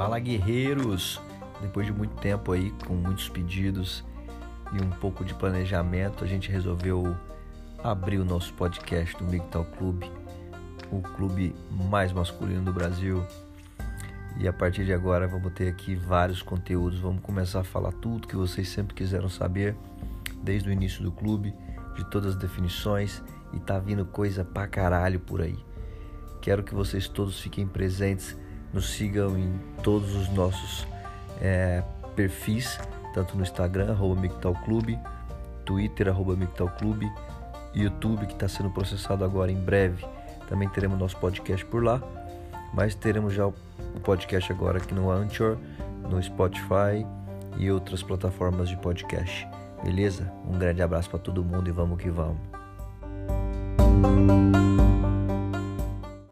Fala guerreiros! Depois de muito tempo aí, com muitos pedidos e um pouco de planejamento, a gente resolveu abrir o nosso podcast do MGTOW Clube, o clube mais masculino do Brasil. E a partir de agora vamos ter aqui vários conteúdos, vamos começar a falar tudo que vocês sempre quiseram saber, desde o início do clube, de todas as definições, e tá vindo coisa pra caralho por aí. Quero que vocês todos fiquem presentes, nos sigam em todos os nossos é, perfis, tanto no Instagram, arroba Clube, Twitter, arroba Clube, YouTube, que está sendo processado agora em breve. Também teremos nosso podcast por lá, mas teremos já o podcast agora aqui no Anchor, no Spotify e outras plataformas de podcast. Beleza? Um grande abraço para todo mundo e vamos que vamos.